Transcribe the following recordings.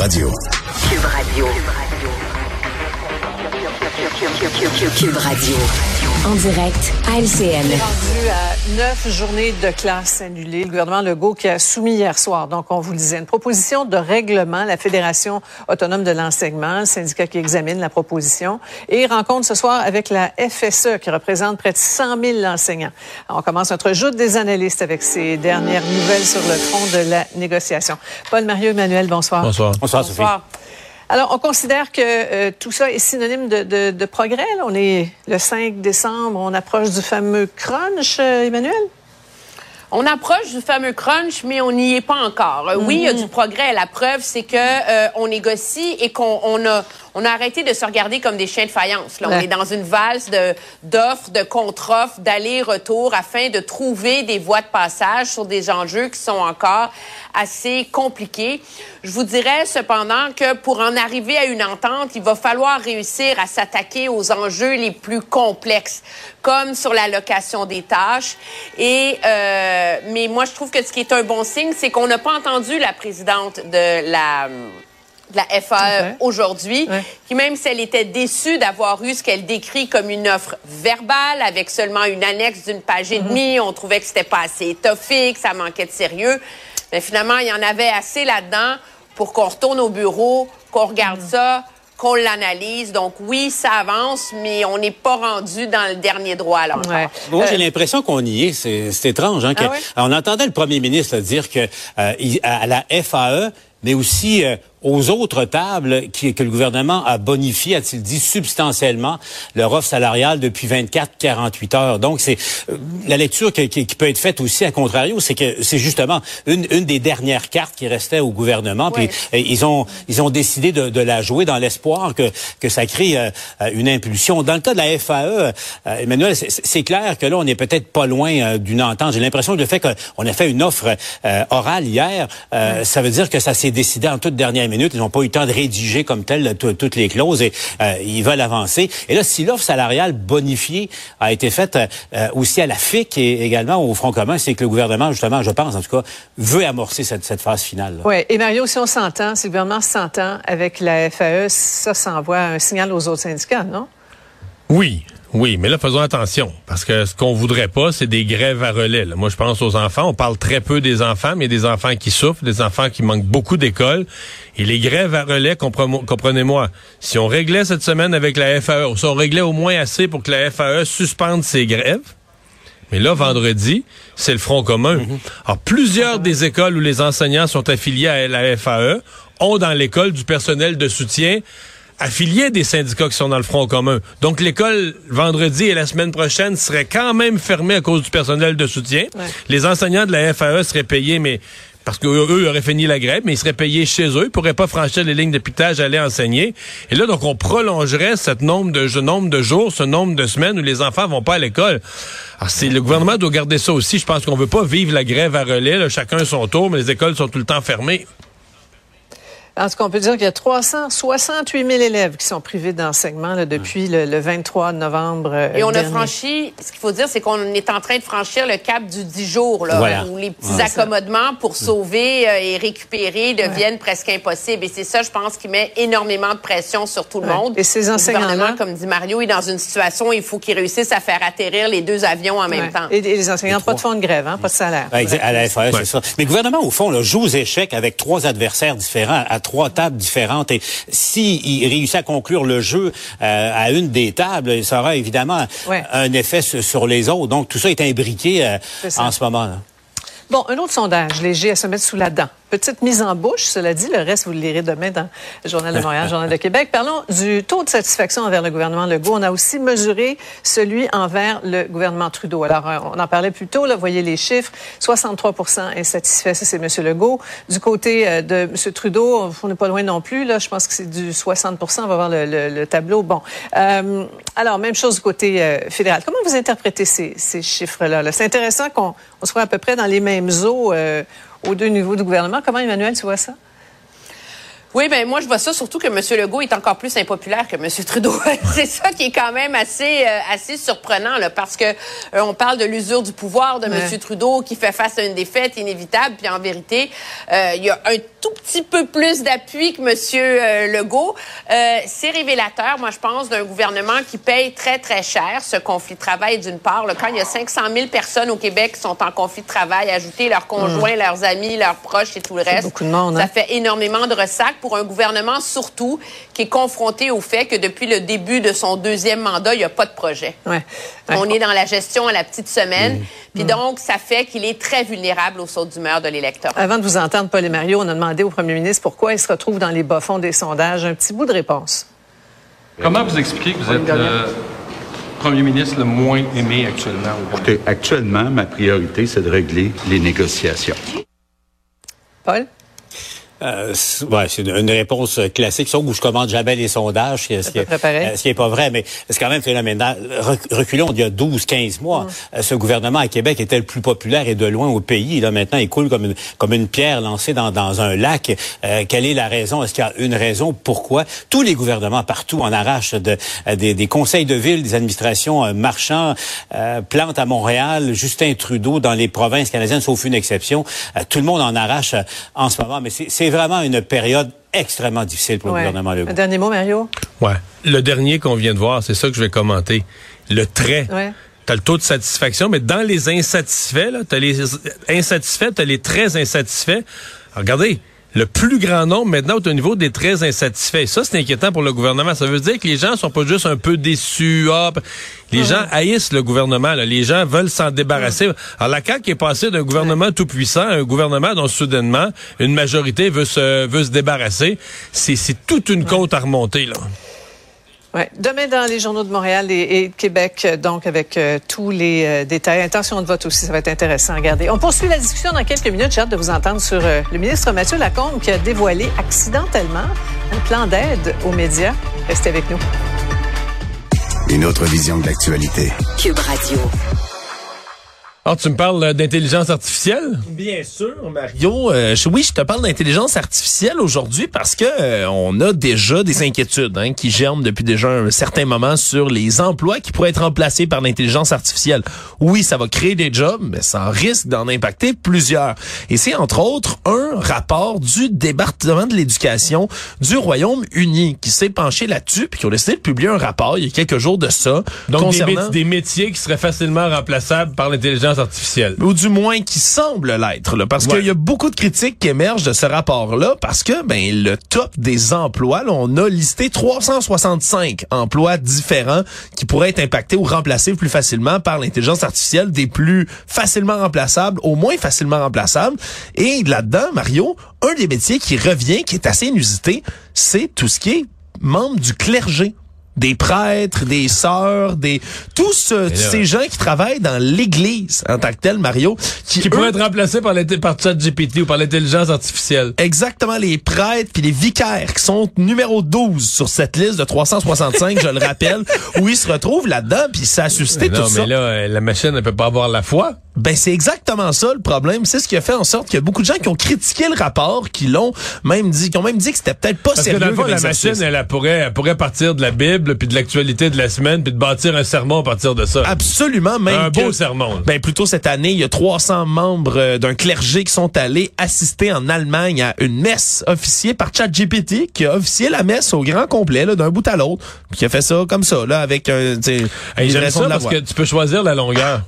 Radio. Cube Radio. Cube Radio. En direct à LCN. Rendu à neuf journées de classe annulées. Le gouvernement Legault qui a soumis hier soir, donc on vous le disait, une proposition de règlement, la Fédération autonome de l'enseignement, le syndicat qui examine la proposition, et rencontre ce soir avec la FSE qui représente près de 100 000 enseignants. Alors, on commence notre joute des analystes avec ces dernières nouvelles sur le front de la négociation. Paul-Mario Emmanuel, bonsoir. Bonsoir. Bonsoir, Sophie. Alors, on considère que euh, tout ça est synonyme de, de, de progrès. Là. On est le 5 décembre, on approche du fameux crunch, euh, Emmanuel? On approche du fameux crunch, mais on n'y est pas encore. Euh, Oui, il y a du progrès. La preuve, c'est que euh, on négocie et qu'on on a, on a arrêté de se regarder comme des chiens de faïence. Là, on est dans une valse de d'offres, de contre-offres, d'aller-retour afin de trouver des voies de passage sur des enjeux qui sont encore assez compliqués. Je vous dirais cependant que pour en arriver à une entente, il va falloir réussir à s'attaquer aux enjeux les plus complexes, comme sur l'allocation des tâches. Et euh, mais moi, je trouve que ce qui est un bon signe, c'est qu'on n'a pas entendu la présidente de la de la FAE Ouais. aujourd'hui, Ouais. qui même si elle était déçue d'avoir eu ce qu'elle décrit comme une offre verbale avec seulement une annexe d'une page et demie, on trouvait que c'était pas assez étoffé, que ça manquait de sérieux. Mais finalement, il y en avait assez là-dedans pour qu'on retourne au bureau, qu'on regarde ça, qu'on l'analyse. Donc oui, ça avance, mais on n'est pas rendu dans le dernier droit là encore. Ouais. Moi, j'ai Euh, l'impression qu'on y est. C'est c'est étrange. Hein, que- Ah ouais? On entendait le premier ministre là, dire que euh, il- à la FAE, mais aussi euh, aux autres tables qui, que le gouvernement a bonifié, a-t-il dit, substantiellement leur offre salariale depuis 24-48 heures. Donc, c'est euh, la lecture qui, qui- qui peut être faite aussi à contrario, c'est que c'est justement une, une des dernières cartes qui restait au gouvernement. Puis Ouais. ils ont ils ont décidé de, de la jouer dans l'espoir que que ça crée euh, euh, une impulsion. Dans le cas de la FAE, euh, Emmanuel, c'est- clair que là on est peut-être pas loin euh, d'une entente. J'ai l'impression que le fait qu'on a fait une offre euh, orale hier, euh, ça veut dire que ça s'est décidé en toute dernière minute. Ils n'ont pas eu le temps de rédiger comme tel tout- toutes les clauses et euh, ils veulent avancer. Et là, si l'offre salariale bonifiée a été faite euh, aussi à la FIC et également au Front commun, c'est que le gouvernement, justement, je pense en tout cas, veut amorcer cette, cette phase finale. Oui, et Mario, si on s'entend, si le gouvernement s'entend avec la FAE, ça, ça envoie un signal aux autres syndicats, non? Oui, oui, mais là, faisons attention, parce que ce qu'on voudrait pas, c'est des grèves à relais. là. Moi, je pense aux enfants. On parle très peu des enfants, mais des enfants qui souffrent, des enfants qui manquent beaucoup d'école. Et les grèves à relais, compre- comprenez-moi, si on réglait cette semaine avec la FAE, si on réglait au moins assez pour que la FAE suspende ses grèves, mais là, vendredi, c'est le Front commun. Alors, plusieurs des écoles où les enseignants sont affiliés à la FAE ont dans l'école du personnel de soutien affilié des syndicats qui sont dans le Front commun. Donc, l'école, vendredi et la semaine prochaine, serait quand même fermée à cause du personnel de soutien. Ouais. Les enseignants de la FAE seraient payés, mais parce qu'eux eux, auraient fini la grève, mais ils seraient payés chez eux. Ils pourraient pas franchir les lignes de pitage, aller enseigner. Et là, donc, on prolongerait ce nombre de, ce nombre de jours, ce nombre de semaines où les enfants vont pas à l'école. Alors, c'est, le gouvernement doit garder ça aussi. Je pense qu'on veut pas vivre la grève à relais, là, chacun son tour, mais les écoles sont tout le temps fermées. En tout cas, on peut dire qu'il y a 368 000 élèves qui sont privés d'enseignement là, depuis le, le 23 novembre. euh, Et on a franchi, ce qu'il faut dire, c'est qu'on est en train de franchir le cap du 10 jours, là, Voilà. où les petits Ouais. accommodements pour sauver euh, et récupérer deviennent presque impossibles. Et c'est ça, je pense, qui met énormément de pression sur tout le Ouais. monde. Et ces Le enseignants-là- gouvernement, comme dit Mario, est dans une situation où il faut qu'ils réussissent à faire atterrir les deux avions en même Ouais. temps. Et, et les enseignants, Les pas de fonds de grève, hein, pas de salaire. À la FAE, Ouais. c'est ça. Mais le gouvernement, au fond, là, joue aux échecs avec trois adversaires différents, à trois tables différentes. Et s'il réussit à conclure le jeu euh, à une des tables, ça aura évidemment Ouais. un effet sur, les autres. Donc, tout ça est imbriqué euh, en ce moment. là. Bon, un autre sondage léger à se mettre sous la dent. Petite mise en bouche, cela dit, le reste, vous le lirez demain dans le Journal de Montréal, le Journal de Québec. Parlons du taux de satisfaction envers le gouvernement Legault. On a aussi mesuré celui envers le gouvernement Trudeau. Alors, euh, on en parlait plus tôt, là, vous voyez les chiffres. 63 insatisfaits, ça c'est M. Legault. Du côté euh, de M. Trudeau, on n'est pas loin non plus. Là, je pense que c'est du 60% On va voir le, le- le tableau. Bon. Euh, alors, même chose du côté euh, fédéral. Comment vous interprétez ces, ces chiffres-là? -là? C'est intéressant qu'on on soit à peu près dans les mêmes eaux euh, aux deux niveaux du gouvernement. Comment, Emmanuel, tu vois ça? Oui, ben moi je vois ça surtout que M. Legault est encore plus impopulaire que M. Trudeau. c'est ça qui est quand même assez euh, assez surprenant là, parce que euh, on parle de l'usure du pouvoir de Ouais. M. Trudeau qui fait face à une défaite inévitable, puis en vérité, euh, il y a un tout petit peu plus d'appui que Monsieur euh, Legault. Euh, c'est révélateur, moi, je pense, d'un gouvernement qui paye très, très cher ce conflit de travail, d'une part. Là, quand il y a 500 000 personnes au Québec qui sont en conflit de travail, ajouter leurs conjoints, Mmh. leurs amis, leurs proches et tout le reste, beaucoup de monde, ça hein? fait énormément de ressacs pour un gouvernement, surtout, qui est confronté au fait que depuis le début de son deuxième mandat, il n'y a pas de projet. Ouais. Ouais. On est dans la gestion à la petite semaine. Puis donc, ça fait qu'il est très vulnérable aux sautes d'humeur de l'électorat. Avant de vous entendre, Paul et Mario, on a demandé au premier ministre pourquoi il se retrouve dans les bas-fonds des sondages. Un petit bout de réponse. Comment vous expliquez que vous êtes le premier ministre le moins aimé actuellement? Écoutez, Actuellement, ma priorité, c'est de régler les négociations. Paul? Euh, c'est- ouais, c'est une, une réponse classique, sauf où je commande jamais les sondages, ce qui, ce qui euh, ce qui est pas vrai, mais c'est quand même phénoménal. Rec- Reculons d'il y a 12, 15 mois, euh, ce gouvernement à Québec était le plus populaire et de loin au pays. Là, maintenant, il coule comme une, comme une pierre lancée dans, dans un lac. Euh, quelle est la raison? Est-ce qu'il y a une raison? Pourquoi? Tous les gouvernements partout en arrachent de, euh, des, des conseils de ville, des administrations euh, marchands, euh, Plante à Montréal, Justin Trudeau dans les provinces canadiennes, sauf une exception. Euh, tout le monde en arrache euh, en ce moment, mais c'est c'est vraiment une période extrêmement difficile pour Ouais. le gouvernement Legault. Un dernier mot, Mario? Ouais. Le dernier qu'on vient de voir, c'est ça que je vais commenter. Le trait. Ouais. T'as le taux de satisfaction, mais dans les insatisfaits, là, t'as les insatisfaits, t'as les très insatisfaits. Alors, regardez, le plus grand nombre maintenant est au niveau des très insatisfaits. Ça, c'est inquiétant pour le gouvernement. Ça veut dire que les gens sont pas juste un peu déçus. ah, p- les gens haïssent le gouvernement. là. Les gens veulent s'en débarrasser. Alors, la CAQ est passée d'un gouvernement tout puissant à un gouvernement dont soudainement une majorité veut se veut se débarrasser. C'est c'est toute une côte à remonter là. Ouais. Demain, dans les journaux de Montréal et, et de Québec, donc avec euh, tous les euh, détails. Intention de vote aussi, ça va être intéressant à regarder. On poursuit la discussion dans quelques minutes. J'ai hâte de vous entendre sur euh, le ministre Mathieu Lacombe qui a dévoilé accidentellement un plan d'aide aux médias. Restez avec nous. Une autre vision de l'actualité. Cube Radio. Alors, tu me parles euh, d'intelligence artificielle? Bien sûr, Mario. Euh, oui, je te parle d'intelligence artificielle aujourd'hui parce que euh, on a déjà des inquiétudes hein, qui germent depuis déjà un certain moment sur les emplois qui pourraient être remplacés par l'intelligence artificielle. Oui, ça va créer des jobs, mais ça risque d'en impacter plusieurs. Et c'est entre autres un rapport du département de l'éducation du Royaume-Uni qui s'est penché là-dessus puis qui ont décidé de publier un rapport il y a quelques jours de ça Donc, des, concernant des métiers qui seraient facilement remplaçables par l'intelligence artificielle. ou du moins qui semble l'être, là, parce Ouais. qu'il y a beaucoup de critiques qui émergent de ce rapport-là, parce que ben le top des emplois, là, on a listé 365 emplois différents qui pourraient être impactés ou remplacés plus facilement par l'intelligence artificielle, des plus facilement remplaçables, au moins facilement remplaçables. Et là-dedans, Mario, un des métiers qui revient, qui est assez inusité, c'est tout ce qui est membre du clergé des prêtres, des sœurs, des tous là- ces gens qui travaillent dans l'Église en tant que tel, Mario, qui, Qui eux, pourraient être remplacés par, par ChatGPT ou par l'intelligence artificielle. exactement les prêtres puis les vicaires qui sont numéro 12 sur cette liste de 365, je le rappelle, où ils se retrouvent là-dedans puis ça a suscité Mais tout non, ça. mais là, la machine ne peut pas avoir la foi. Ben c'est exactement ça le problème, c'est ce qui a fait en sorte qu'il y a beaucoup de gens qui ont critiqué le rapport, qui l'ont même dit, qui ont même dit que c'était peut-être pas Parce que sérieux dans le fond, comme la machine, elle, elle pourrait, elle pourrait partir de la Bible, puis de l'actualité de la semaine, puis de bâtir un sermon à partir de ça. Absolument, même Un que- beau sermon. Ben plutôt cette année, il y a 300 membres euh, d'un clergé qui sont allés assister en Allemagne à une messe officiée par ChatGPT qui a officié la messe au grand complet là, d'un bout à l'autre, puis qui a fait ça comme ça là avec un Hey, J'aime ça de la parce voix. que tu peux choisir la longueur.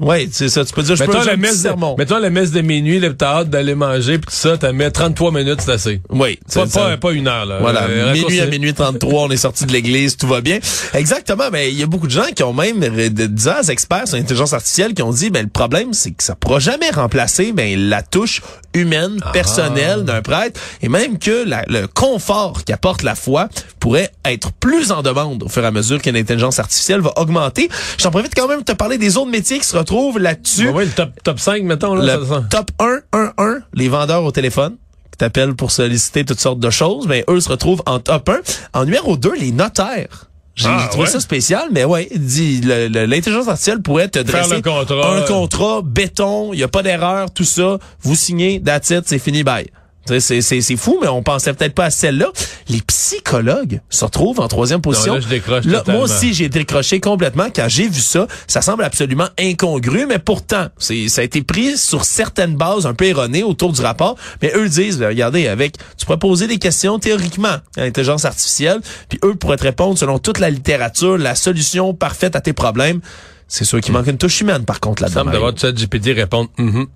Ouais, c'est ça, tu peux dire je peux Mettons faire la, messe de, sermon. mettons la messe de minuit, là, t'as hâte d'aller manger, puis tout ça, t'as mis 33 minutes, c'est assez. Oui, Pas, pas, pas une heure, là. Voilà, Euh, minuit à minuit 33, on est sorti de l'église, tout va bien. Exactement, mais il y a beaucoup de gens qui ont même de- disant aux experts sur l'intelligence artificielle qui ont dit ben le problème c'est que ça pourra jamais remplacer ben la touche humaine, Ah. personnelle d'un prêtre et même que la- le confort qu'apporte la foi pourrait être plus en demande au fur et à mesure que l'intelligence artificielle va augmenter. J'en profite quand même de te parler des autres métiers qui se retrouvent là-dessus. Ouais, ouais, le top, top 5, mettons, là, Le ça. top 1, 1, 1, les vendeurs au téléphone qui t'appellent pour solliciter toutes sortes de choses, mais eux se retrouvent en top 1. En numéro 2, les notaires. J'ai Ah, trouvé ouais? ça spécial, mais ouais, dit l'intelligence artificielle pourrait te Faire dresser contrat. un contrat béton, il y a pas d'erreur, tout ça, vous signez, that's it, c'est fini, bye. C'est c'est fou, mais on pensait peut-être pas à celle-là. Les psychologues se retrouvent en troisième position. là, je décroche Là, totalement. moi aussi, j'ai décroché complètement quand j'ai vu ça. Ça semble absolument incongru, mais pourtant, c'est ça a été pris sur certaines bases un peu erronées autour du rapport. Mais eux disent, regardez, avec, tu pourrais poser des questions théoriquement à l'intelligence artificielle, puis eux pourraient te répondre selon toute la littérature, la solution parfaite à tes problèmes. C'est sûr qu'il manque une touche humaine, par contre, là-dedans. semble d'avoir tout ça GPT répondre hum.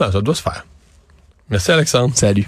Non, ça doit se faire. Merci Alexandre. Salut.